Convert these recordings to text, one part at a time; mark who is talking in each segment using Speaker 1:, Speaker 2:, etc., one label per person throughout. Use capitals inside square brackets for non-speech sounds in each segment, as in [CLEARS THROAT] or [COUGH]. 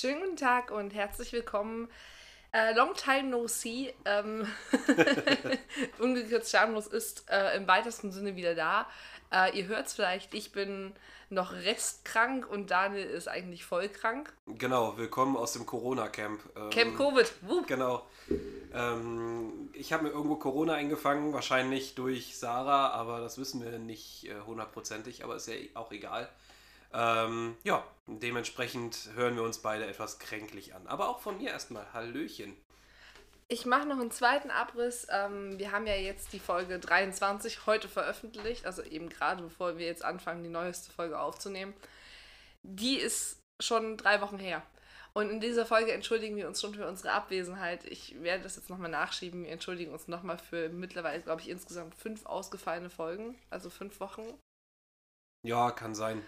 Speaker 1: Schönen guten Tag und herzlich willkommen. Äh, long time no see. Ähm, [LAUGHS] [LAUGHS] Ungekürzt schamlos ist äh, im weitesten Sinne wieder da. Äh, ihr hört es vielleicht, ich bin noch restkrank und Daniel ist eigentlich voll krank.
Speaker 2: Genau, willkommen aus dem Corona-Camp. Ähm,
Speaker 1: Camp Covid. Wupp.
Speaker 2: Genau. Ähm, ich habe mir irgendwo Corona eingefangen, wahrscheinlich durch Sarah, aber das wissen wir nicht äh, hundertprozentig, aber ist ja auch egal. Ähm, ja, dementsprechend hören wir uns beide etwas kränklich an. Aber auch von mir erstmal Hallöchen.
Speaker 1: Ich mache noch einen zweiten Abriss. Ähm, wir haben ja jetzt die Folge 23 heute veröffentlicht, also eben gerade bevor wir jetzt anfangen, die neueste Folge aufzunehmen. Die ist schon drei Wochen her. Und in dieser Folge entschuldigen wir uns schon für unsere Abwesenheit. Ich werde das jetzt nochmal nachschieben. Wir entschuldigen uns nochmal für mittlerweile, glaube ich, insgesamt fünf ausgefallene Folgen, also fünf Wochen.
Speaker 2: Ja, kann sein.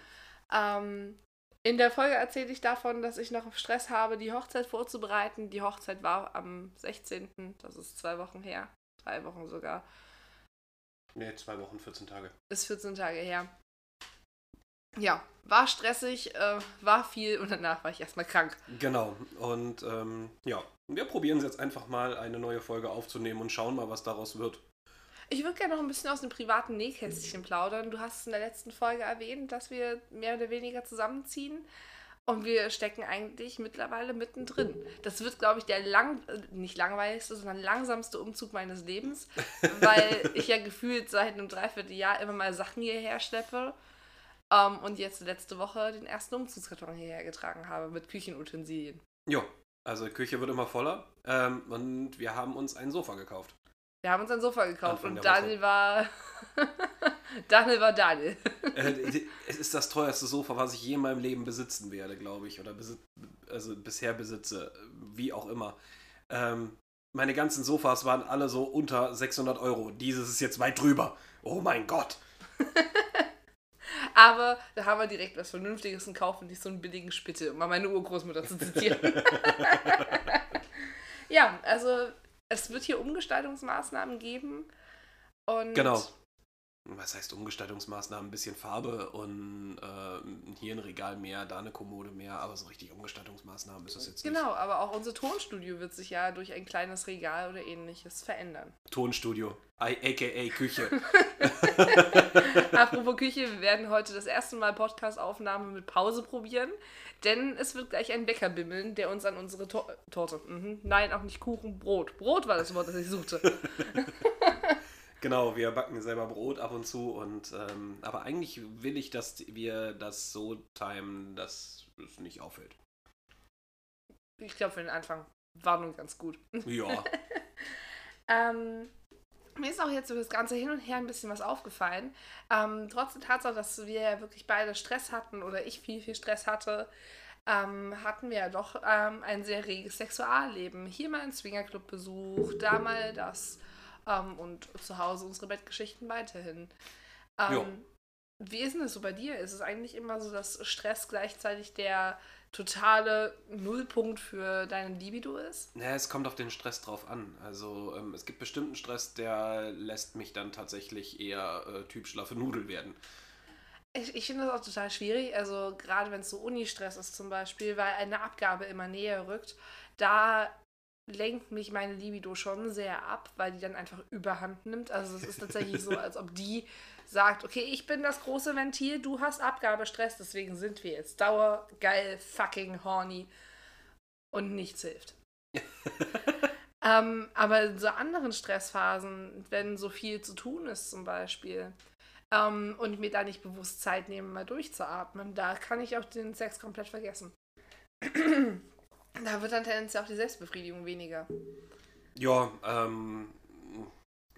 Speaker 1: Ähm, in der Folge erzähle ich davon, dass ich noch Stress habe, die Hochzeit vorzubereiten. Die Hochzeit war am 16., das ist zwei Wochen her, drei Wochen sogar.
Speaker 2: Ne, zwei Wochen, 14 Tage.
Speaker 1: Ist 14 Tage her. Ja, war stressig, äh, war viel und danach war ich erstmal krank.
Speaker 2: Genau. Und ähm, ja, wir probieren es jetzt einfach mal, eine neue Folge aufzunehmen und schauen mal, was daraus wird.
Speaker 1: Ich würde gerne noch ein bisschen aus dem privaten Nähkästchen plaudern. Du hast es in der letzten Folge erwähnt, dass wir mehr oder weniger zusammenziehen. Und wir stecken eigentlich mittlerweile mittendrin. Das wird, glaube ich, der lang, nicht langweiligste, sondern langsamste Umzug meines Lebens, [LAUGHS] weil ich ja gefühlt seit einem Dreivierteljahr immer mal Sachen hierher schleppe. Um, und jetzt letzte Woche den ersten Umzugskarton hierher getragen habe mit Küchenutensilien.
Speaker 2: Ja, also die Küche wird immer voller. Ähm, und wir haben uns ein Sofa gekauft.
Speaker 1: Wir haben uns ein Sofa gekauft
Speaker 2: Anfang
Speaker 1: und. Daniel war. [LAUGHS] Daniel war Daniel.
Speaker 2: Äh, es ist das teuerste Sofa, was ich je in meinem Leben besitzen werde, glaube ich. Oder besit also bisher besitze. Wie auch immer. Ähm, meine ganzen Sofas waren alle so unter 600 Euro. Dieses ist jetzt weit drüber. Oh mein Gott. [LAUGHS]
Speaker 1: Aber da haben wir direkt was Vernünftiges und nicht so einen billigen Spittel, um mal meine Urgroßmutter zu zitieren. [LAUGHS] ja, also es wird hier Umgestaltungsmaßnahmen geben. Und
Speaker 2: Genau. Was heißt Umgestaltungsmaßnahmen? Ein bisschen Farbe und äh, hier ein Regal mehr, da eine Kommode mehr, aber so richtig Umgestaltungsmaßnahmen ist das jetzt nicht.
Speaker 1: Genau, aber auch unser Tonstudio wird sich ja durch ein kleines Regal oder ähnliches verändern.
Speaker 2: Tonstudio, aka Küche. [LAUGHS]
Speaker 1: Apropos Küche, wir werden heute das erste Mal Podcast-Aufnahme mit Pause probieren, denn es wird gleich ein Bäcker bimmeln, der uns an unsere Tor Torte, mhm. nein, auch nicht Kuchen, Brot. Brot war das Wort, das ich suchte. [LAUGHS]
Speaker 2: Genau, wir backen selber Brot ab und zu und ähm, aber eigentlich will ich, dass wir das so timen, dass es nicht auffällt.
Speaker 1: Ich glaube, für den Anfang war nun ganz gut.
Speaker 2: Ja, [LAUGHS]
Speaker 1: Ähm, mir ist auch jetzt über das ganze Hin und Her ein bisschen was aufgefallen. Ähm, trotz der Tatsache, dass wir ja wirklich beide Stress hatten oder ich viel, viel Stress hatte, ähm, hatten wir ja doch ähm, ein sehr reges Sexualleben. Hier mal einen Swingerclub-Besuch, da mal das ähm, und zu Hause unsere Bettgeschichten weiterhin. Ähm, wie ist denn das so bei dir? Ist es eigentlich immer so, dass Stress gleichzeitig der totale Nullpunkt für deine Libido ist?
Speaker 2: naja, es kommt auf den Stress drauf an. Also ähm, es gibt bestimmten Stress, der lässt mich dann tatsächlich eher äh, Typ schlaffe Nudel werden.
Speaker 1: Ich, ich finde das auch total schwierig, also gerade wenn es so Uni-Stress ist zum Beispiel, weil eine Abgabe immer näher rückt, da lenkt mich meine Libido schon sehr ab, weil die dann einfach überhand nimmt. Also es ist tatsächlich so, als ob die sagt, okay, ich bin das große Ventil, du hast Abgabestress, deswegen sind wir jetzt dauer, geil, fucking horny und nichts hilft. [LAUGHS] ähm, aber in so anderen Stressphasen, wenn so viel zu tun ist zum Beispiel, ähm, und mir da nicht bewusst Zeit nehmen, mal durchzuatmen, da kann ich auch den Sex komplett vergessen. Da wird dann tendenziell auch die Selbstbefriedigung weniger.
Speaker 2: Ja, ähm,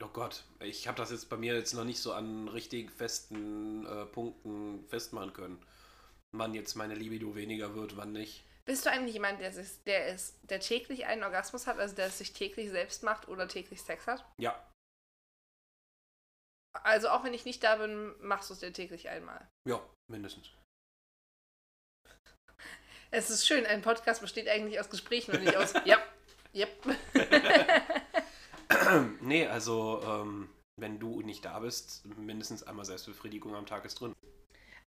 Speaker 2: oh Gott, ich habe das jetzt bei mir jetzt noch nicht so an richtig festen äh, Punkten festmachen können. Wann jetzt meine Libido weniger wird, wann nicht.
Speaker 1: Bist du eigentlich jemand, der, sich, der, ist, der täglich einen Orgasmus hat, also der es sich täglich selbst macht oder täglich Sex hat?
Speaker 2: Ja,
Speaker 1: Also auch wenn ich nicht da bin, machst du es dir täglich einmal.
Speaker 2: ja, mindestens.
Speaker 1: Es ist schön, ein Podcast besteht eigentlich aus Gesprächen und nicht aus [LAUGHS] ja, yep. [LAUGHS]
Speaker 2: nee, also, ähm, wenn du nicht da bist, mindestens einmal Selbstbefriedigung am Tag ist drin.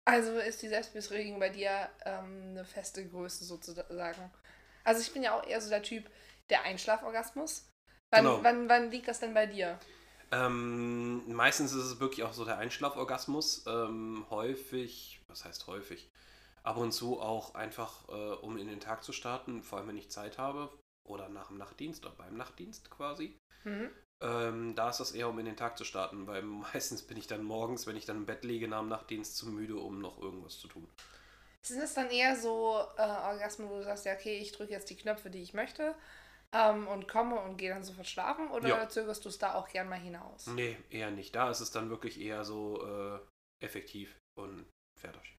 Speaker 1: Also ist die Selbstbefriedigung bei dir ähm, eine feste Größe sozusagen. Also ich bin ja auch eher so der Typ der Einschlaforgasmus. Wann,
Speaker 2: Genau.
Speaker 1: wann, wann liegt das denn bei dir?
Speaker 2: Ähm, meistens ist es wirklich auch so der Einschlaforgasmus. Ähm, häufig, was heißt häufig? Ab und zu auch einfach, äh, um in den Tag zu starten, vor allem wenn ich Zeit habe oder nach dem Nachtdienst oder beim Nachtdienst quasi.
Speaker 1: Mhm.
Speaker 2: Ähm, da ist das eher, um in den Tag zu starten, weil [LAUGHS] meistens bin ich dann morgens, wenn ich dann im Bett liege nach dem Nachtdienst, zu müde, um noch irgendwas zu tun.
Speaker 1: Sind es dann eher so äh, Orgasmen, wo du sagst, ja, okay, ich drücke jetzt die Knöpfe, die ich möchte ähm, und komme und gehe dann sofort schlafen? Oder
Speaker 2: Ja.
Speaker 1: zögerst du es da auch gern mal hinaus?
Speaker 2: Nee, eher nicht. Da ist es dann wirklich eher so äh, effektiv und fertig.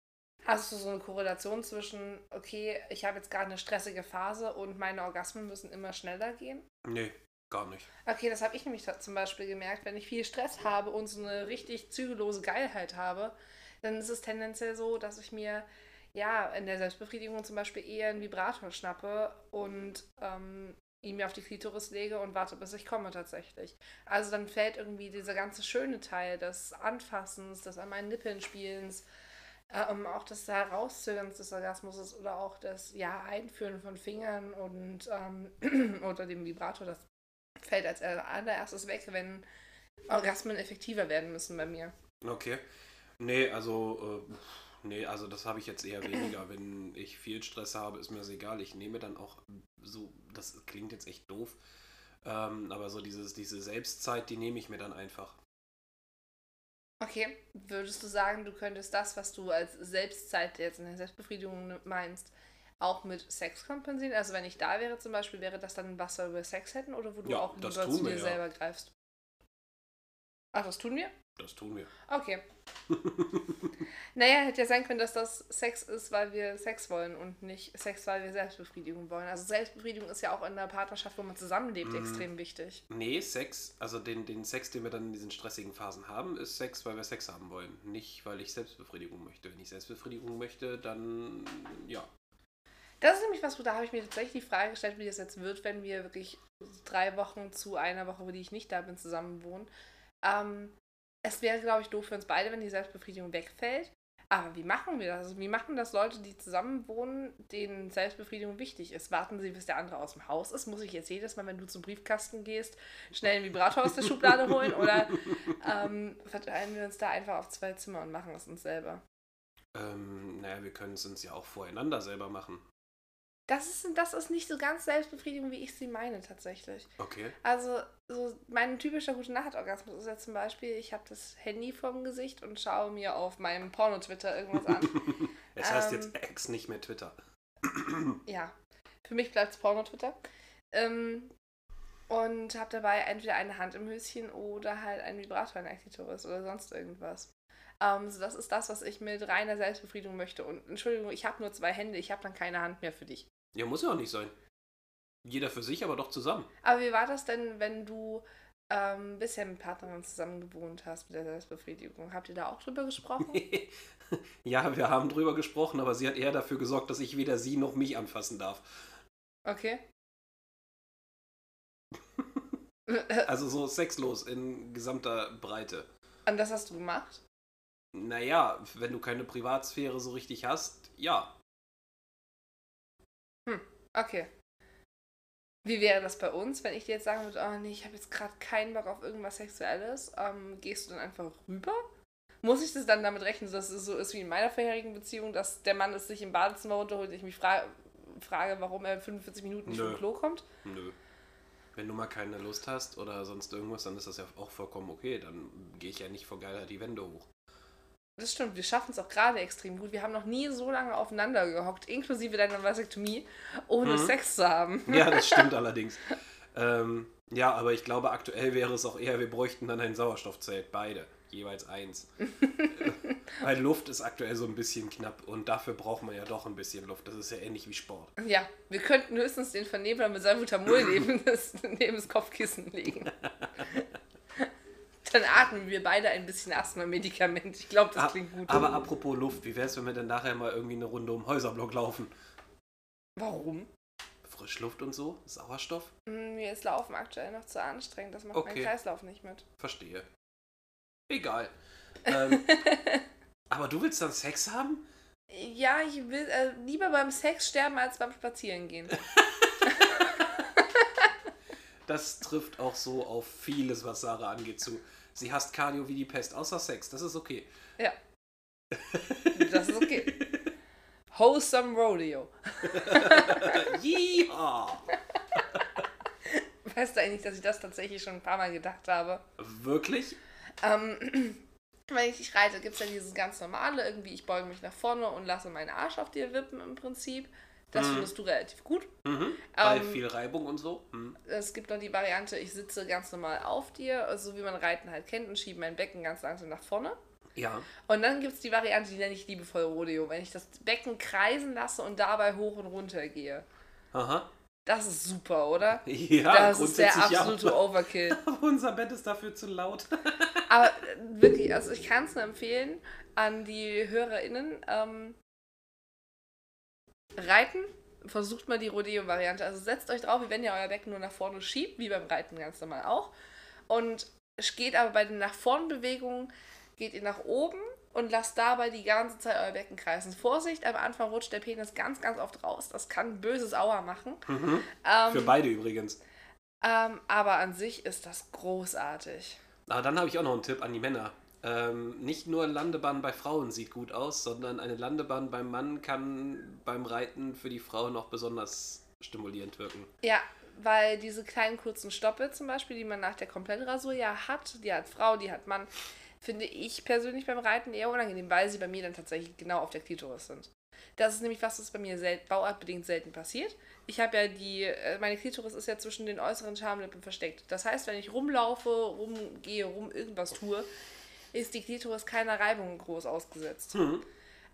Speaker 1: Hast du so eine Korrelation zwischen, okay, ich habe jetzt gerade eine stressige Phase und meine Orgasmen müssen immer schneller gehen?
Speaker 2: Nee, gar nicht.
Speaker 1: Okay, das habe ich nämlich zum Beispiel gemerkt. Wenn ich viel Stress habe und so eine richtig zügellose Geilheit habe, dann ist es tendenziell so, dass ich mir ja in der Selbstbefriedigung zum Beispiel eher einen Vibrator schnappe und ähm, ihn mir auf die Klitoris lege und warte, bis ich komme tatsächlich. Also dann fällt irgendwie dieser ganze schöne Teil des Anfassens, des an meinen Nippeln Spielens, ähm, auch das Herauszögerns des Orgasmus oder auch das ja, Einführen von Fingern und ähm, [CLEARS THROAT] oder dem Vibrator, das fällt als allererstes weg, wenn Orgasmen effektiver werden müssen bei mir.
Speaker 2: Okay. Nee, also, äh, nee, also das habe ich jetzt eher weniger. Wenn ich viel Stress habe, ist mir das egal. Ich nehme dann auch so, das klingt jetzt echt doof, ähm, aber so dieses, diese Selbstzeit, die nehme ich mir dann einfach.
Speaker 1: Okay, würdest du sagen, du könntest das, was du als Selbstzeit jetzt in der Selbstbefriedigung meinst, auch mit Sex kompensieren? Also wenn ich da wäre zum Beispiel, wäre das dann was wir über Sex hätten oder wo du
Speaker 2: Ja,
Speaker 1: auch lieber zu dir
Speaker 2: ja.
Speaker 1: selber greifst? Ach, das tun wir?
Speaker 2: Das tun wir.
Speaker 1: Okay. [LAUGHS] Naja, hätte ja sein können, dass das Sex ist, weil wir Sex wollen und nicht Sex, weil wir Selbstbefriedigung wollen. Also Selbstbefriedigung ist ja auch in einer Partnerschaft, wo man zusammenlebt,
Speaker 2: Mhm.
Speaker 1: extrem wichtig.
Speaker 2: Nee, Sex, also den, den Sex, den wir dann in diesen stressigen Phasen haben, ist Sex, weil wir Sex haben wollen. Nicht, weil ich Selbstbefriedigung möchte. Wenn ich Selbstbefriedigung möchte, dann ja.
Speaker 1: Das ist nämlich was, wo da habe ich mir tatsächlich die Frage gestellt, wie das jetzt wird, wenn wir wirklich drei Wochen zu einer Woche, wo die ich nicht da bin, zusammen wohnen. Ähm, es wäre, glaube ich, doof für uns beide, wenn die Selbstbefriedigung wegfällt. Aber wie machen wir das? Also, wie machen das Leute, die zusammen wohnen, denen Selbstbefriedigung wichtig ist? Warten sie, bis der andere aus dem Haus ist? Muss ich jetzt jedes Mal, wenn du zum Briefkasten gehst, schnell einen Vibrator aus der Schublade holen? Oder ähm, verteilen wir uns da einfach auf zwei Zimmer und machen es uns selber?
Speaker 2: Ähm, naja, wir können es uns ja auch voreinander selber machen.
Speaker 1: Das ist, das ist nicht so ganz Selbstbefriedigung, wie ich sie meine, tatsächlich.
Speaker 2: Okay.
Speaker 1: Also, so mein typischer gute Nacht-Orgasmus ist ja zum Beispiel, ich habe das Handy vorm Gesicht und schaue mir auf meinem Porno-Twitter irgendwas an. [LAUGHS]
Speaker 2: Es heißt
Speaker 1: Ähm.
Speaker 2: jetzt Ex, nicht mehr Twitter. [CLEARS THROAT]
Speaker 1: ja, für mich bleibt es Porno-Twitter. Ähm, und habe dabei entweder eine Hand im Höschen oder halt einen Vibrator in der Klitoris oder sonst irgendwas. Ähm, so das ist das, was ich mit reiner Selbstbefriedigung möchte. Und Entschuldigung, ich habe nur zwei Hände, ich habe dann keine Hand mehr für dich.
Speaker 2: Ja, muss ja auch nicht sein. Jeder für sich, aber doch zusammen.
Speaker 1: Aber wie war das denn, wenn du ähm, bisher mit Partnerin zusammen gewohnt hast mit der Selbstbefriedigung? Habt ihr da auch drüber gesprochen? [LAUGHS]
Speaker 2: ja, wir haben drüber gesprochen, aber sie hat eher dafür gesorgt, dass ich weder sie noch mich anfassen darf.
Speaker 1: Okay. [LAUGHS]
Speaker 2: Also so sexlos in gesamter Breite.
Speaker 1: Und das hast du gemacht?
Speaker 2: Naja, wenn du keine Privatsphäre so richtig hast, ja.
Speaker 1: Okay. Wie wäre das bei uns, wenn ich dir jetzt sagen würde, oh nee, ich habe jetzt gerade keinen Bock auf irgendwas Sexuelles? Ähm, gehst du dann einfach rüber? Muss ich das dann damit rechnen, dass es so ist wie in meiner vorherigen Beziehung, dass der Mann es sich im Badezimmer runterholt und ich mich fra frage, warum er 45 Minuten nicht
Speaker 2: Nö.
Speaker 1: vom Klo kommt?
Speaker 2: Nö. Wenn du mal keine Lust hast oder sonst irgendwas, dann ist das ja auch vollkommen okay. Dann gehe ich ja nicht vor Geilheit die Wände hoch.
Speaker 1: Das stimmt, wir schaffen es auch gerade extrem gut. Wir haben noch nie so lange aufeinander gehockt, inklusive deiner Vasektomie, ohne
Speaker 2: Mhm.
Speaker 1: Sex zu haben. [LAUGHS]
Speaker 2: Ja, das stimmt [LAUGHS] allerdings. Ähm, ja, aber ich glaube, aktuell wäre es auch eher, wir bräuchten dann ein Sauerstoffzelt, beide, jeweils eins. [LAUGHS] Weil Luft ist aktuell so ein bisschen knapp und dafür braucht man ja doch ein bisschen Luft. Das ist ja ähnlich wie Sport.
Speaker 1: Ja, wir könnten höchstens den Vernebler mit Salbutamol neben das, neben das Kopfkissen legen. Dann atmen wir beide ein bisschen Asthma-Medikament. Ich glaube, das klingt gut.
Speaker 2: Aber apropos Luft, wie wäre es, wenn wir dann nachher mal irgendwie eine Runde um Häuserblock laufen?
Speaker 1: Warum?
Speaker 2: Frischluft und so? Sauerstoff?
Speaker 1: Hm, Mir ist Laufen aktuell noch zu anstrengend. Das macht
Speaker 2: Okay.
Speaker 1: mein Kreislauf nicht mit.
Speaker 2: Verstehe. Egal. Ähm, [LAUGHS] Aber du willst dann Sex haben?
Speaker 1: Ja, ich will äh, lieber beim Sex sterben als beim Spazierengehen. [LAUGHS]
Speaker 2: Das trifft auch so auf vieles, was Sarah angeht, zu. Sie hasst Cardio wie die Pest, außer Sex. Das ist okay.
Speaker 1: Ja. Das ist okay. Wholesome Rodeo. [LAUGHS]
Speaker 2: Yeehaw!
Speaker 1: Weißt du eigentlich, dass ich das tatsächlich schon ein paar Mal gedacht habe?
Speaker 2: Wirklich?
Speaker 1: Ähm, [CLEARS THROAT] wenn ich dich reite, gibt es ja dieses ganz normale, irgendwie ich beuge mich nach vorne und lasse meinen Arsch auf dir wippen im Prinzip. Das
Speaker 2: Mhm.
Speaker 1: findest du relativ gut.
Speaker 2: Mhm. Bei
Speaker 1: Ähm,
Speaker 2: viel Reibung und so. Mhm.
Speaker 1: Es gibt noch die Variante, ich sitze ganz normal auf dir, so wie man Reiten halt kennt, und schiebe mein Becken ganz langsam nach vorne.
Speaker 2: Ja.
Speaker 1: Und dann gibt es die Variante, die nenne ich liebevoll Rodeo, wenn ich das Becken kreisen lasse und dabei hoch und runter gehe.
Speaker 2: Aha.
Speaker 1: Das ist super, oder? [LAUGHS]
Speaker 2: Ja,
Speaker 1: das ist der absolute
Speaker 2: ja.
Speaker 1: Overkill. [LAUGHS]
Speaker 2: Aber unser Bett ist dafür zu laut.
Speaker 1: Aber äh, wirklich, also ich kann es nur empfehlen an die HörerInnen. Ähm, reiten, versucht mal die Rodeo-Variante. Also setzt euch drauf, wie wenn ihr euer Becken nur nach vorne schiebt, wie beim Reiten ganz normal auch. Und es geht aber bei den nach vorn Bewegungen, geht ihr nach oben und lasst dabei die ganze Zeit euer Becken kreisen. Vorsicht, am Anfang rutscht der Penis ganz, ganz oft raus. Das kann böses Aua machen.
Speaker 2: Mhm.
Speaker 1: Ähm,
Speaker 2: Für beide übrigens.
Speaker 1: ähm, aber an sich ist das großartig.
Speaker 2: Aber dann habe ich auch noch einen Tipp an die Männer. Ähm, nicht nur Landebahn bei Frauen sieht gut aus, sondern eine Landebahn beim Mann kann beim Reiten für die Frau noch besonders stimulierend wirken.
Speaker 1: Ja, weil diese kleinen kurzen Stoppe zum Beispiel, die man nach der Komplettrasur ja hat, die hat Frau, die hat Mann, finde ich persönlich beim Reiten eher unangenehm, weil sie bei mir dann tatsächlich genau auf der Klitoris sind. Das ist nämlich was, das bei mir sel bauartbedingt selten passiert. Ich habe ja die, äh, meine Klitoris ist ja zwischen den äußeren Schamlippen versteckt. Das heißt, wenn ich rumlaufe, rumgehe, rum irgendwas tue, ist die Klitoris keiner Reibung groß ausgesetzt.
Speaker 2: Mhm.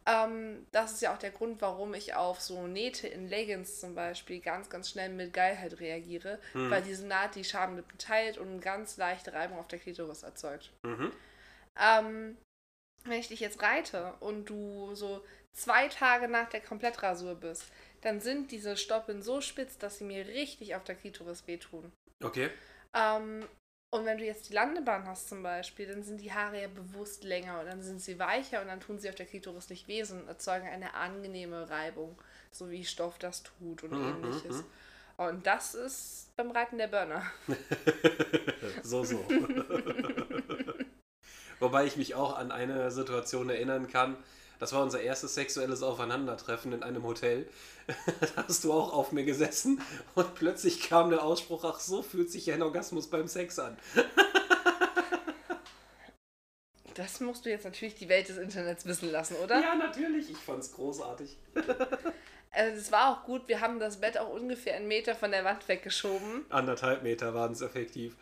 Speaker 1: Ähm, das ist ja auch der Grund, warum ich auf so Nähte in Leggings zum Beispiel ganz, ganz schnell mit Geilheit reagiere, weil diese Naht die Schamlippen teilt und eine ganz leichte Reibung auf der Klitoris erzeugt.
Speaker 2: Mhm.
Speaker 1: Ähm, wenn ich dich jetzt reite und du so zwei Tage nach der Komplettrasur bist, dann sind diese Stoppeln so spitz, dass sie mir richtig auf der Klitoris wehtun.
Speaker 2: Okay.
Speaker 1: Ähm, und wenn du jetzt die Landebahn hast zum Beispiel, dann sind die Haare ja bewusst länger und dann sind sie weicher und dann tun sie auf der Klitoris nicht weh, sondern erzeugen eine angenehme Reibung, so wie Stoff das tut und
Speaker 2: Mhm,
Speaker 1: ähnliches.
Speaker 2: mhm.
Speaker 1: Und das ist beim Reiten der Burner. [LAUGHS]
Speaker 2: so, so. [LAUGHS] Wobei ich mich auch an eine Situation erinnern kann. Das war unser erstes sexuelles Aufeinandertreffen in einem Hotel. [LAUGHS] da hast du auch auf mir gesessen und plötzlich kam der Ausspruch, ach so fühlt sich ja ein Orgasmus beim Sex an. [LAUGHS]
Speaker 1: Das musst du jetzt natürlich die Welt des Internets wissen lassen, oder?
Speaker 2: Ja, natürlich. Ich fand's großartig. [LAUGHS]
Speaker 1: Also es war auch gut, wir haben das Bett auch ungefähr einen Meter von der Wand weggeschoben.
Speaker 2: Anderthalb Meter waren es effektiv.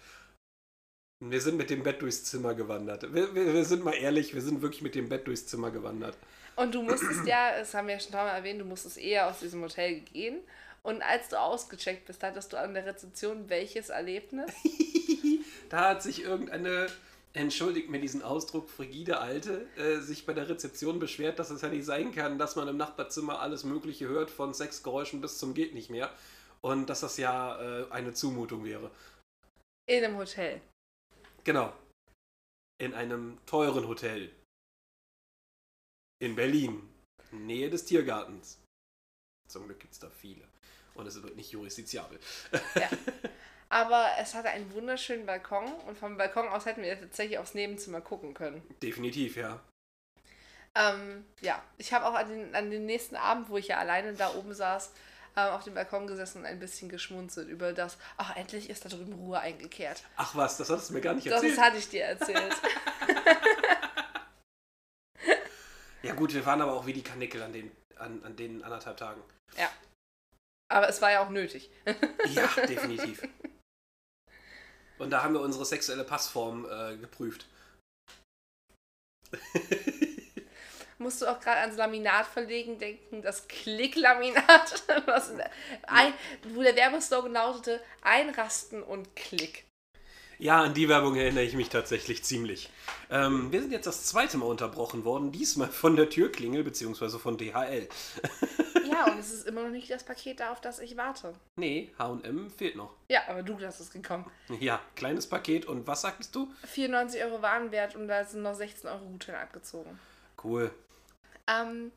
Speaker 2: Wir sind mit dem Bett durchs Zimmer gewandert. Wir, wir, wir sind mal ehrlich, wir sind wirklich mit dem Bett durchs Zimmer gewandert.
Speaker 1: Und du musstest ja, das haben wir ja schon Mal erwähnt, du musstest eher aus diesem Hotel gehen. Und als du ausgecheckt bist, hattest du an der Rezeption welches Erlebnis? [LAUGHS]
Speaker 2: da hat sich irgendeine, entschuldigt mir diesen Ausdruck, frigide Alte, äh, sich bei der Rezeption beschwert, dass es ja nicht sein kann, dass man im Nachbarzimmer alles Mögliche hört, von Sexgeräuschen bis zum geht nicht mehr. Und dass das ja äh, eine Zumutung wäre.
Speaker 1: In einem Hotel.
Speaker 2: Genau. In einem teuren Hotel. In Berlin. Nähe des Tiergartens. Zum Glück gibt es da viele. Und es wird nicht jurisdizabel.
Speaker 1: Ja. [LAUGHS] Aber es hatte einen wunderschönen Balkon und vom Balkon aus hätten wir tatsächlich aufs Nebenzimmer gucken können.
Speaker 2: Definitiv, ja.
Speaker 1: Ähm, ja, ich habe auch an den, an den nächsten Abend, wo ich ja alleine da oben saß, ähm, auf dem Balkon gesessen und ein bisschen geschmunzelt über das, ach, endlich ist da drüben Ruhe eingekehrt.
Speaker 2: Ach was, das hattest du mir gar nicht
Speaker 1: Das
Speaker 2: erzählt.
Speaker 1: hatte ich dir erzählt. [LAUGHS]
Speaker 2: Ja gut, wir waren aber auch wie die Kanickel an den, an, an den anderthalb Tagen.
Speaker 1: ja. Aber es war ja auch nötig. [LAUGHS]
Speaker 2: Ja, definitiv. Und da haben wir unsere sexuelle Passform äh, geprüft. [LAUGHS]
Speaker 1: Musst du auch gerade ans Laminat verlegen denken, das Klicklaminat, [LAUGHS] was ein, wo der Werbeslogan lautete, einrasten und Klick.
Speaker 2: Ja, an die Werbung erinnere ich mich tatsächlich ziemlich. Ähm, wir sind jetzt das zweite Mal unterbrochen worden, diesmal von der Türklingel bzw. von DHL. [LAUGHS]
Speaker 1: Ja, und es ist immer noch nicht das Paket da, auf das ich warte.
Speaker 2: Nee, HM fehlt noch.
Speaker 1: Ja, aber du hast es gekommen.
Speaker 2: Ja, kleines Paket und was sagtest du?
Speaker 1: 94 Euro Warenwert und da sind noch 16 Euro Gutschein abgezogen.
Speaker 2: Cool.
Speaker 1: Ähm,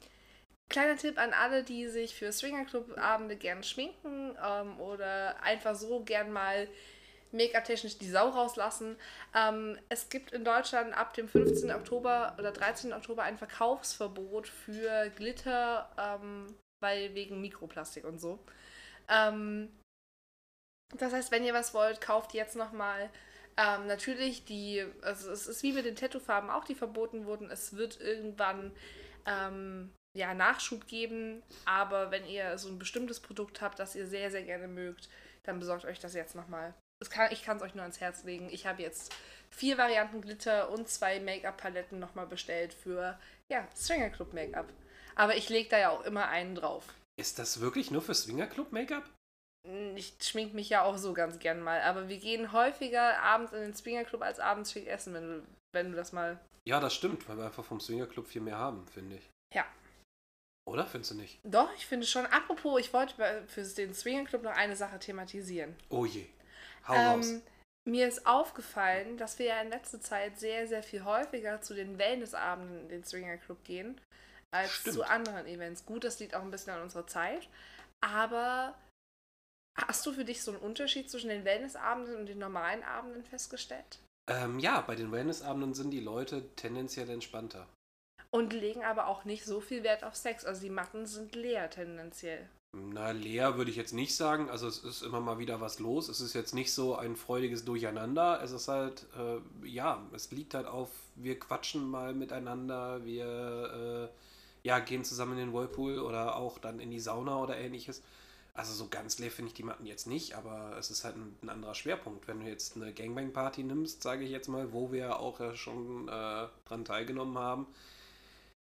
Speaker 1: kleiner Tipp an alle, die sich für Swingerclub-Abende gern schminken ähm, oder einfach so gern mal Make-up-technisch die Sau rauslassen. Ähm, es gibt in Deutschland ab dem 15. Oktober oder 13. Oktober ein Verkaufsverbot für Glitter, ähm, weil wegen Mikroplastik und so. Ähm, das heißt, wenn ihr was wollt, kauft jetzt nochmal. Ähm, natürlich, die, also es ist wie mit den Tattoo-Farben auch, die verboten wurden. Es wird irgendwann ähm, ja, Nachschub geben, aber wenn ihr so ein bestimmtes Produkt habt, das ihr sehr, sehr gerne mögt, dann besorgt euch das jetzt nochmal. Kann, ich kann es euch nur ans Herz legen. Ich habe jetzt vier Varianten Glitter und zwei Make-up-Paletten nochmal bestellt für, ja, Swinger Club Make-up. Aber ich lege da ja auch immer einen drauf.
Speaker 2: Ist das wirklich nur für Swinger Club Make-up?
Speaker 1: Ich schmink mich ja auch so ganz gern mal, aber wir gehen häufiger abends in den Swinger Club als abends schick essen, wenn du, wenn du das mal.
Speaker 2: Ja, das stimmt, weil wir einfach vom Swinger Club viel mehr haben, finde ich.
Speaker 1: Ja.
Speaker 2: Oder findest du nicht?
Speaker 1: Doch, ich finde schon. Apropos, ich wollte für den Swinger Club noch eine Sache thematisieren.
Speaker 2: Oh je. Hau
Speaker 1: Ähm,
Speaker 2: raus.
Speaker 1: mir ist aufgefallen, dass wir ja in letzter Zeit sehr, sehr viel häufiger zu den Wellnessabenden in den Swinger Club gehen, als
Speaker 2: Stimmt.
Speaker 1: zu anderen Events. Gut, das liegt auch ein bisschen an unserer Zeit, aber hast du für dich so einen Unterschied zwischen den Wellnessabenden und den normalen Abenden festgestellt?
Speaker 2: Ähm, ja, bei den Wellnessabenden sind die Leute tendenziell entspannter.
Speaker 1: Und legen aber auch nicht so viel Wert auf Sex. Also die Matten sind leer tendenziell.
Speaker 2: Na, leer würde ich jetzt nicht sagen. Also es ist immer mal wieder was los. Es ist jetzt nicht so ein freudiges Durcheinander. Es ist halt, äh, ja, es liegt halt auf, wir quatschen mal miteinander, wir äh, ja, gehen zusammen in den Whirlpool oder auch dann in die Sauna oder ähnliches. Also so ganz leer finde ich die Matten jetzt nicht, aber es ist halt ein, ein anderer Schwerpunkt. Wenn du jetzt eine Gangbang-Party nimmst, sage ich jetzt mal, wo wir auch ja schon äh, dran teilgenommen haben,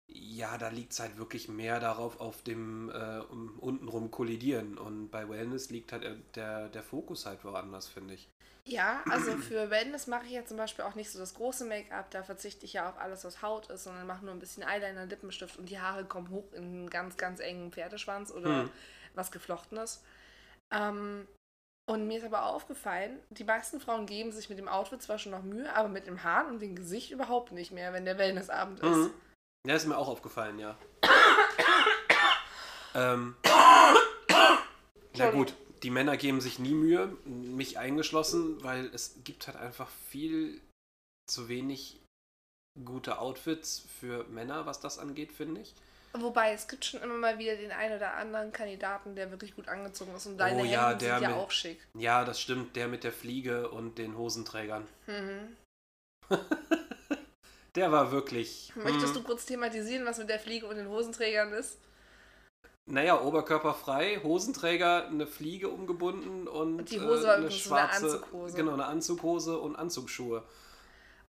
Speaker 2: ja, da liegt es halt wirklich mehr darauf, auf dem äh, um, untenrum kollidieren. Und bei Wellness liegt halt der, der, der Fokus halt woanders, finde ich.
Speaker 1: Ja, also für Wellness mache ich ja zum Beispiel auch nicht so das große Make-up. Da verzichte ich ja auf alles, was Haut ist, sondern mache nur ein bisschen Eyeliner, Lippenstift und die Haare kommen hoch in einen ganz, ganz engen Pferdeschwanz oder
Speaker 2: Hm.
Speaker 1: Was Geflochtenes. Ähm, und mir ist aber aufgefallen, die meisten Frauen geben sich mit dem Outfit zwar schon noch Mühe, aber mit dem Haaren und dem Gesicht überhaupt nicht mehr, wenn der Wellnessabend ist.
Speaker 2: Mhm. Ja, ist mir auch aufgefallen, ja. [COUGHS] ähm, na gut, die Männer geben sich nie Mühe, mich eingeschlossen, weil es gibt halt einfach viel zu wenig gute Outfits für Männer, was das angeht, finde ich.
Speaker 1: Wobei, es gibt schon immer mal wieder den einen oder anderen Kandidaten, der wirklich gut angezogen ist und deine
Speaker 2: Oh ja,
Speaker 1: Hemden sind ja
Speaker 2: mit-
Speaker 1: auch schick.
Speaker 2: Ja, das stimmt, der mit der Fliege und den Hosenträgern.
Speaker 1: Mhm. [LAUGHS]
Speaker 2: Der war wirklich.
Speaker 1: Möchtest
Speaker 2: hm,
Speaker 1: du kurz thematisieren, was mit der Fliege und den Hosenträgern ist?
Speaker 2: Naja, oberkörperfrei, Hosenträger, eine Fliege umgebunden und,
Speaker 1: Und die Hose war
Speaker 2: äh, eine
Speaker 1: so eine
Speaker 2: schwarze,
Speaker 1: Anzughose.
Speaker 2: genau, eine Anzughose und Anzugsschuhe.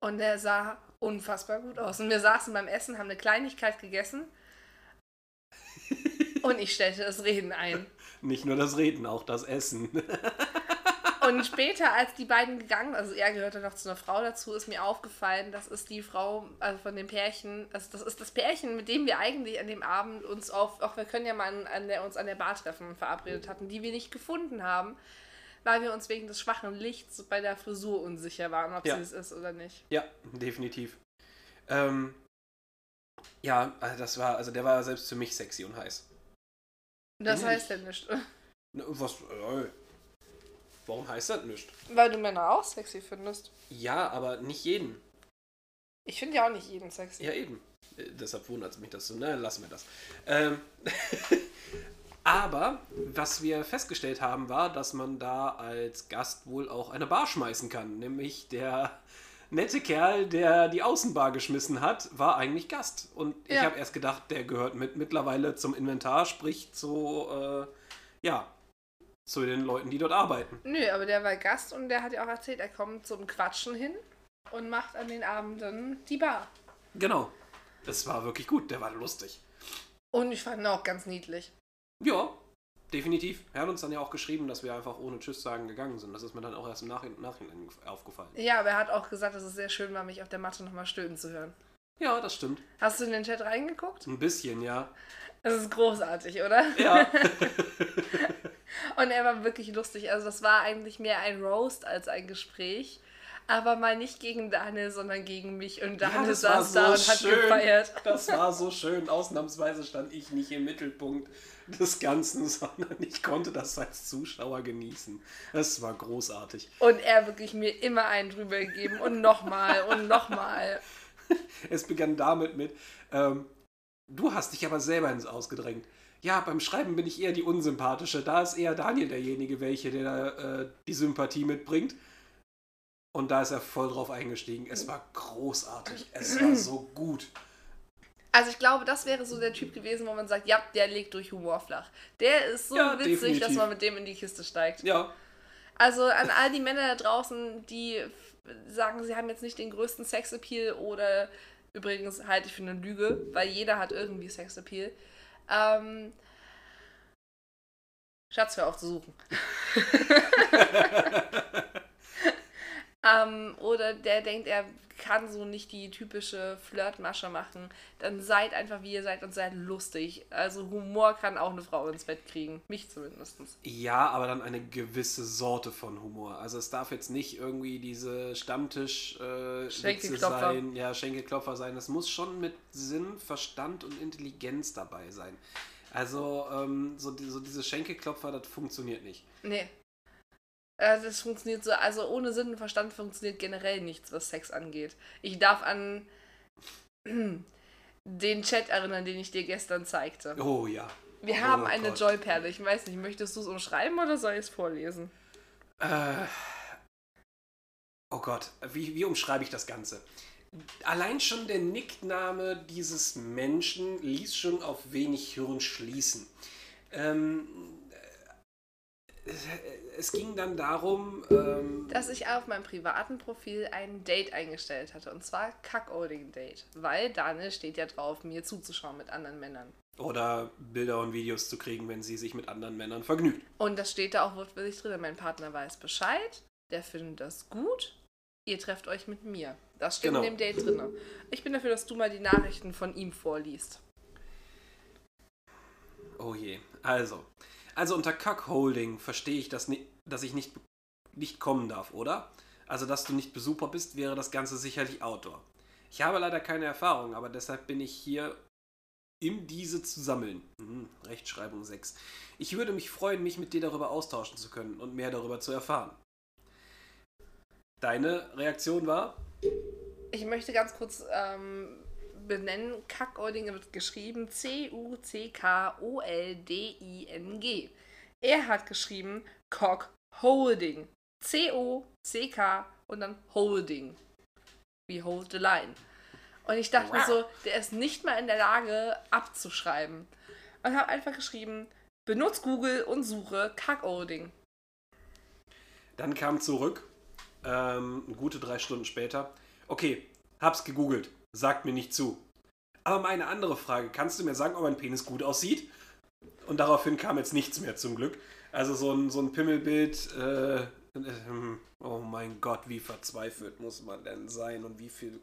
Speaker 1: Und der sah unfassbar gut aus. Und wir saßen beim Essen, haben eine Kleinigkeit gegessen. [LAUGHS] Und ich stellte das Reden ein.
Speaker 2: Nicht nur das Reden, auch das Essen. [LAUGHS]
Speaker 1: Und später, als die beiden gegangen, also er gehörte noch zu einer Frau dazu, ist mir aufgefallen, das ist die Frau, also von dem Pärchen, also das ist das Pärchen, mit dem wir eigentlich an dem Abend uns auf, auch wir können ja mal an, an der, uns an der Bar treffen, verabredet hatten, die wir nicht gefunden haben, weil wir uns wegen des schwachen Lichts bei der Frisur unsicher waren, ob
Speaker 2: Ja.
Speaker 1: sie es ist oder nicht.
Speaker 2: ja, definitiv. Ähm, ja, also das war, also der war selbst für mich sexy und heiß.
Speaker 1: Das heißt ja nicht.
Speaker 2: Ne, Was, äh, warum heißt das nicht?
Speaker 1: Weil du Männer auch sexy findest.
Speaker 2: Ja, aber nicht jeden.
Speaker 1: Ich finde ja auch nicht jeden sexy.
Speaker 2: Ja, eben. Äh, deshalb wundert es mich, dass du. Na, lassen wir das. Ähm, [LAUGHS] aber was wir festgestellt haben, war, dass man da als Gast wohl auch eine Bar schmeißen kann. Nämlich der nette Kerl, der die Außenbar geschmissen hat, war eigentlich Gast. Und ich
Speaker 1: Ja.
Speaker 2: habe erst gedacht, der gehört mit mittlerweile zum Inventar, sprich zu, äh, ja, zu den Leuten, die dort arbeiten.
Speaker 1: Nö, aber der war Gast und der hat ja auch erzählt, er kommt zum Quatschen hin und macht an den Abenden die Bar.
Speaker 2: Genau. Das war wirklich gut, der war lustig.
Speaker 1: Und ich fand ihn auch ganz niedlich.
Speaker 2: Ja, definitiv. Er hat uns dann ja auch geschrieben, dass wir einfach ohne Tschüss sagen gegangen sind. Das ist mir dann auch erst im Nachhinein, Nachhinein aufgefallen.
Speaker 1: Ja, aber er hat auch gesagt, dass es sehr schön war, mich auf der Matte nochmal stöhnen zu hören.
Speaker 2: Ja, das stimmt.
Speaker 1: Hast du in den Chat reingeguckt?
Speaker 2: Ein bisschen, ja.
Speaker 1: Das ist großartig, oder?
Speaker 2: Ja. [LAUGHS]
Speaker 1: Und er war wirklich lustig. Also das war eigentlich mehr ein Roast als ein Gespräch. Aber mal nicht gegen Daniel, sondern gegen mich. Und
Speaker 2: Ja,
Speaker 1: Daniel
Speaker 2: das war
Speaker 1: saß da und hat
Speaker 2: schön.
Speaker 1: gefeiert.
Speaker 2: Das war so [LAUGHS] schön. Ausnahmsweise stand ich nicht im Mittelpunkt des Ganzen, [LAUGHS] sondern ich konnte das als Zuschauer genießen. Es war großartig.
Speaker 1: Und er wirklich mir immer einen drüber gegeben und nochmal und nochmal. [LAUGHS]
Speaker 2: Es begann damit mit, ähm, du hast dich aber selber ins Ausgedrängt. Ja, beim Schreiben bin ich eher die Unsympathische. Da ist eher Daniel derjenige, welche, der äh, die Sympathie mitbringt. Und da ist er voll drauf eingestiegen. Es war großartig. Es war [CLEARS THROAT] so gut.
Speaker 1: Also ich glaube, das wäre so der Typ gewesen, wo man sagt, ja, der legt durch Humor flach. Der ist so
Speaker 2: Ja,
Speaker 1: witzig, dass
Speaker 2: definitiv.
Speaker 1: man mit dem in die Kiste steigt.
Speaker 2: Ja,
Speaker 1: Also an all die Männer da draußen, die sagen, sie haben jetzt nicht den größten Sexappeal oder übrigens halte ich für eine Lüge, weil jeder hat irgendwie Sexappeal. Ähm, Schatz, hör auf zu suchen. [LAUGHS] [LAUGHS] ähm, oder der denkt, er kann so nicht die typische Flirtmasche machen. Dann seid einfach wie ihr seid und seid lustig. Also Humor kann auch eine Frau ins Bett kriegen. Mich zumindest.
Speaker 2: Ja, aber dann eine gewisse Sorte von Humor. Also es darf jetzt nicht irgendwie diese Stammtisch äh, sein, ja, Schenkelklopfer sein. Es muss schon mit Sinn, Verstand und Intelligenz dabei sein. Also ähm, so, die, so diese Schenkelklopfer, das funktioniert nicht.
Speaker 1: Nee. Äh, Das funktioniert so, also ohne Sinn und Verstand funktioniert generell nichts, was Sex angeht. Ich darf an [CLEARS THROAT] den Chat erinnern, den ich dir gestern zeigte.
Speaker 2: Oh ja.
Speaker 1: Wir
Speaker 2: Oh
Speaker 1: haben eine. Joyperle. Ich weiß nicht, möchtest du es umschreiben oder soll ich es vorlesen?
Speaker 2: Äh, oh Gott, wie, wie umschreibe ich das Ganze? Allein schon der Nickname dieses Menschen ließ schon auf wenig Hirn schließen. Ähm, äh, es ging dann darum, ähm,
Speaker 1: Dass ich auf meinem privaten Profil ein Date eingestellt hatte. Und zwar Cuckolding-Date. Weil Daniel steht ja drauf, mir zuzuschauen mit anderen Männern.
Speaker 2: oder Bilder und Videos zu kriegen, wenn sie sich mit anderen Männern vergnügt.
Speaker 1: Und das steht da auch wortwörtlich drin. Mein Partner weiß Bescheid, der findet das gut. Ihr trefft euch mit mir. Das steht
Speaker 2: Genau.
Speaker 1: in dem Date drin. Ich bin dafür, dass du mal die Nachrichten von ihm vorliest.
Speaker 2: Oh je. Also, also unter Cuckolding verstehe ich, das dass ich nicht, nicht kommen darf, oder? Also, dass du nicht Besucher bist, wäre das Ganze sicherlich Outdoor. Ich habe leider keine Erfahrung, aber deshalb bin ich hier, um diese zu sammeln. Mhm, Rechtschreibung 6. Ich würde mich freuen, mich mit dir darüber austauschen zu können und mehr darüber zu erfahren. Deine Reaktion war?
Speaker 1: Ich möchte ganz kurz ähm, benennen, Cuckolding wird geschrieben C-U-C-K-O-L-D-I-N-G. Er hat geschrieben Cockholding. C-O-C-K und dann Holding. Wie Hold the Line. Und ich dachte mir so, der ist nicht mal in der Lage abzuschreiben. Und habe einfach geschrieben, benutz Google und suche Cuckolding.
Speaker 2: Dann kam zurück, ähm, gute drei Stunden später. Okay, hab's gegoogelt, sagt mir nicht zu. Aber meine andere Frage, kannst du mir sagen, ob mein Penis gut aussieht? Und daraufhin kam jetzt nichts mehr zum Glück. Also so ein, so ein Pimmelbild, äh, ähm, oh mein Gott, wie verzweifelt muss man denn sein und wie viel...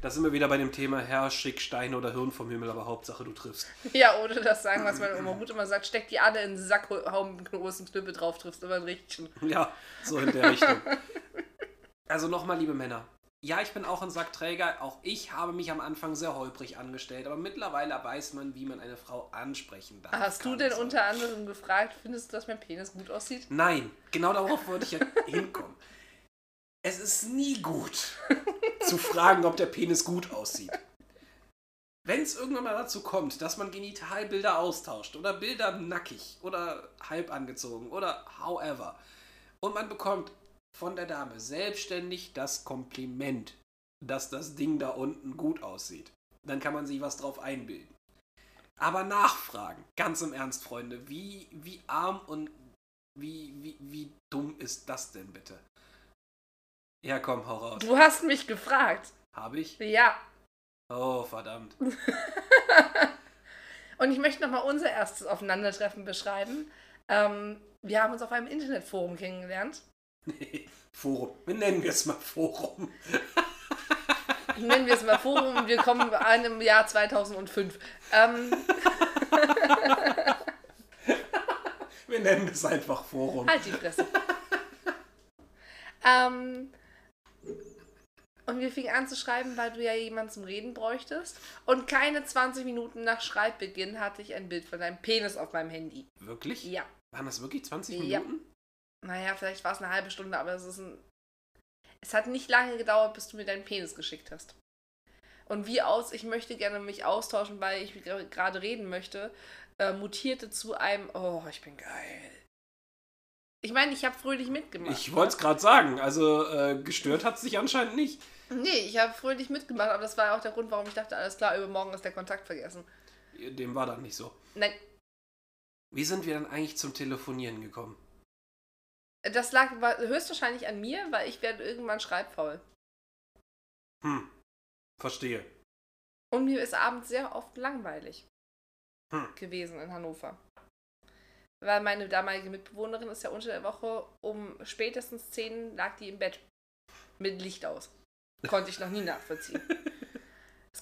Speaker 2: Da sind wir wieder bei dem Thema Herr, schick Steine oder Hirn vom Himmel, aber Hauptsache du triffst.
Speaker 1: Ja, oder das sagen, was meine Oma Ruth immer sagt, steck die alle in den Sack, hau einen großen Knüppel drauf, triffst immer ein Richtchen.
Speaker 2: Ja, so in der Richtung. [LAUGHS] Also nochmal, liebe Männer. Ja, ich bin auch ein Sackträger. Auch ich habe mich am Anfang sehr holprig angestellt. Aber mittlerweile weiß man, wie man eine Frau ansprechen darf.
Speaker 1: Hast du denn
Speaker 2: soll.
Speaker 1: unter anderem gefragt, findest du, dass mein Penis gut aussieht?
Speaker 2: Nein, genau darauf wollte ich ja [LAUGHS] hinkommen. Es ist nie gut [LAUGHS] zu fragen, ob der Penis gut aussieht. Wenn es irgendwann mal dazu kommt, dass man Genitalbilder austauscht oder Bilder nackig oder halb angezogen oder however und man bekommt von der Dame selbstständig das Kompliment, dass das Ding da unten gut aussieht, dann kann man sich was drauf einbilden. Aber nachfragen, ganz im Ernst, Freunde, wie, wie arm und wie, wie, wie dumm ist das denn bitte? Ja, komm, hau raus.
Speaker 1: Du hast mich gefragt.
Speaker 2: Habe ich?
Speaker 1: Ja.
Speaker 2: Oh, verdammt. [LAUGHS]
Speaker 1: Und ich möchte nochmal unser erstes Aufeinandertreffen beschreiben. Ähm, wir haben uns auf einem Internetforum kennengelernt. [LAUGHS]
Speaker 2: Forum. Wir nennen wir es mal Forum. [LAUGHS]
Speaker 1: Nennen wir es mal Forum und wir kommen an im Jahr 2005. Ähm, [LAUGHS]
Speaker 2: Wir nennen es einfach Forum.
Speaker 1: halt die Fresse. Ähm, und wir fingen an zu schreiben, weil du ja jemanden zum Reden bräuchtest. Und keine 20 Minuten nach Schreibbeginn hatte ich ein Bild von deinem Penis auf meinem Handy.
Speaker 2: Wirklich?
Speaker 1: Ja.
Speaker 2: Waren das wirklich 20
Speaker 1: Ja. Naja, vielleicht war es eine halbe Stunde, aber es ist ein. Es hat nicht lange gedauert, bis du mir deinen Penis geschickt hast. Und wie aus, ich möchte gerne mich austauschen, weil ich gerade reden möchte, äh, mutierte zu einem, oh, ich bin geil. Ich meine, ich habe fröhlich mitgemacht.
Speaker 2: Ich
Speaker 1: ne?
Speaker 2: wollte es gerade sagen. Also äh, gestört hat es sich anscheinend nicht.
Speaker 1: Nee, ich habe fröhlich mitgemacht, aber das war auch der Grund, warum ich dachte, alles klar, übermorgen ist der Kontakt vergessen.
Speaker 2: Dem war dann nicht so.
Speaker 1: Nein,
Speaker 2: Wie sind wir dann eigentlich zum Telefonieren gekommen?
Speaker 1: Das lag wa- höchstwahrscheinlich an mir, weil ich werde irgendwann schreibfaul.
Speaker 2: Hm. Verstehe.
Speaker 1: Und mir ist abends sehr oft langweilig
Speaker 2: Hm.
Speaker 1: gewesen in Hannover. Weil meine damalige Mitbewohnerin ist ja unter der Woche um spätestens 10 lag die im Bett. Mit Licht aus. Konnte ich noch nie nachvollziehen. [LAUGHS]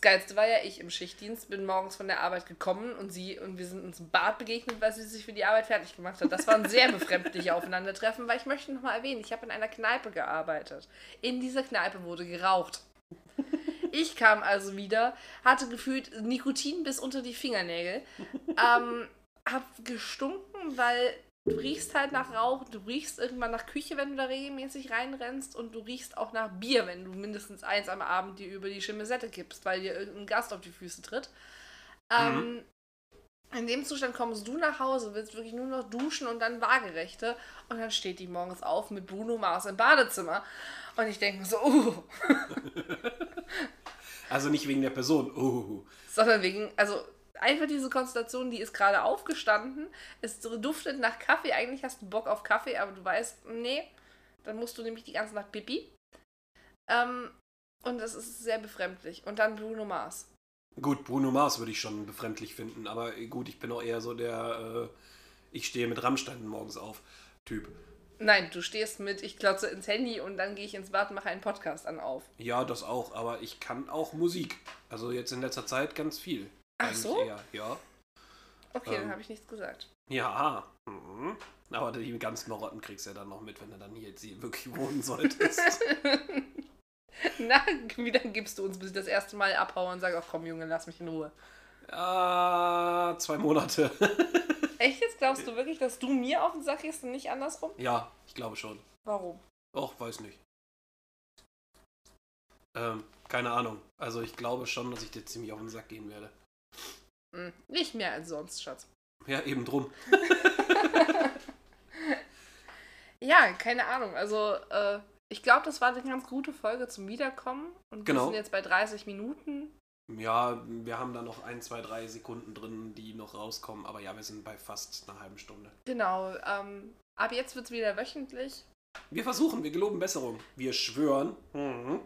Speaker 1: Das Geilste war ja ich im Schichtdienst, bin morgens von der Arbeit gekommen und sie und wir sind uns im Bad begegnet, weil sie sich für die Arbeit fertig gemacht hat. Das war ein sehr befremdliche Aufeinandertreffen, weil ich möchte nochmal erwähnen, ich habe in einer Kneipe gearbeitet. In dieser Kneipe wurde geraucht. Ich kam also wieder, hatte gefühlt Nikotin bis unter die Fingernägel, ähm, hab gestunken, weil du riechst halt nach Rauch, du riechst irgendwann nach Küche, wenn du da regelmäßig reinrennst und du riechst auch nach Bier, wenn du mindestens eins am Abend dir über die Schimmelsette kippst, weil dir irgendein Gast auf die Füße tritt. Ähm, in dem Zustand kommst du nach Hause, willst wirklich nur noch duschen und dann Waagerechte und dann steht die morgens auf mit Bruno Mars im Badezimmer und ich denke mir so, uh, [LAUGHS]
Speaker 2: Also nicht wegen der Person. Uh.
Speaker 1: sondern wegen, also einfach diese Konstellation, die ist gerade aufgestanden, es duftet nach Kaffee, eigentlich hast du Bock auf Kaffee, aber du weißt, nee, dann musst du nämlich die ganze Nacht pipi. Ähm, und das ist sehr befremdlich. Und dann Bruno Mars.
Speaker 2: Gut, Bruno Mars würde ich schon befremdlich finden, aber gut, ich bin auch eher so der äh, Ich stehe mit Rammstein morgens auf Typ.
Speaker 1: Nein, du stehst mit, ich klotze ins Handy und dann gehe ich ins Bad und mache einen Podcast an auf.
Speaker 2: Ja, das auch, aber ich kann auch Musik. Also jetzt in letzter Zeit ganz viel.
Speaker 1: Ach so?
Speaker 2: Eher. Ja.
Speaker 1: Okay,
Speaker 2: Ähm.
Speaker 1: dann habe ich nichts gesagt.
Speaker 2: Ja. Mhm. Aber die ganzen Marotten kriegst du ja dann noch mit, wenn du dann hier jetzt wirklich [LAUGHS] wohnen solltest. [LAUGHS]
Speaker 1: Na, wie dann gibst du uns, bis ich das erste Mal abhaue und sage, ach komm Junge, lass mich in Ruhe.
Speaker 2: ah, zwei Monate. [LAUGHS]
Speaker 1: Echt jetzt? Glaubst du wirklich, dass du mir auf den Sack gehst und nicht andersrum?
Speaker 2: ja, ich glaube schon.
Speaker 1: Warum?
Speaker 2: Och, weiß nicht. Ähm, keine Ahnung. Also ich glaube schon, dass ich dir ziemlich auf den Sack gehen werde.
Speaker 1: Hm, nicht mehr als sonst, Schatz.
Speaker 2: Ja, eben drum. [LAUGHS]
Speaker 1: Ja, keine Ahnung. Also, äh, ich glaube, das war eine ganz gute Folge zum Wiederkommen. Und
Speaker 2: Genau.
Speaker 1: wir sind jetzt bei 30 Minuten.
Speaker 2: Ja, wir haben da noch ein, zwei, drei Sekunden drin, die noch rauskommen. Aber ja, wir sind bei fast einer halben Stunde.
Speaker 1: Genau. Ähm, ab jetzt wird es wieder wöchentlich.
Speaker 2: Wir versuchen, wir geloben Besserung. Wir schwören. Mhm.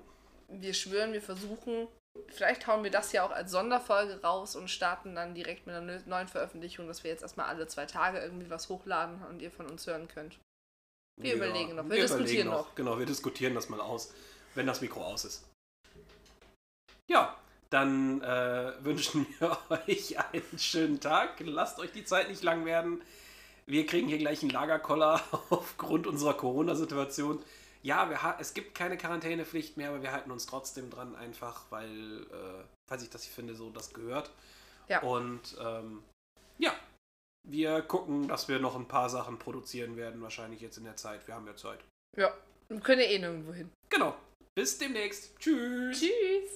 Speaker 1: Wir schwören, wir versuchen. Vielleicht hauen wir das ja auch als Sonderfolge raus und starten dann direkt mit einer neu- neuen Veröffentlichung, dass wir jetzt erstmal alle zwei Tage irgendwie was hochladen und ihr von uns hören könnt. Wir überlegen noch, wir diskutieren noch.
Speaker 2: Genau, wir diskutieren das mal aus, wenn das Mikro aus ist. Ja, dann äh, wünschen [LAUGHS] wir euch einen schönen Tag. Lasst euch die Zeit nicht lang werden. Wir kriegen hier gleich einen Lagerkoller [LAUGHS] aufgrund unserer Corona-Situation. Ja, wir ha es gibt keine Quarantänepflicht mehr, aber wir halten uns trotzdem dran, einfach weil, äh, falls ich das finde, so das gehört.
Speaker 1: Ja.
Speaker 2: Und ähm, ja, wir gucken, dass wir noch ein paar Sachen produzieren werden, wahrscheinlich jetzt in der Zeit. Wir haben ja Zeit.
Speaker 1: Ja, wir können ja eh nirgendwo hin.
Speaker 2: Genau. Bis demnächst. Tschüss.
Speaker 1: Tschüss.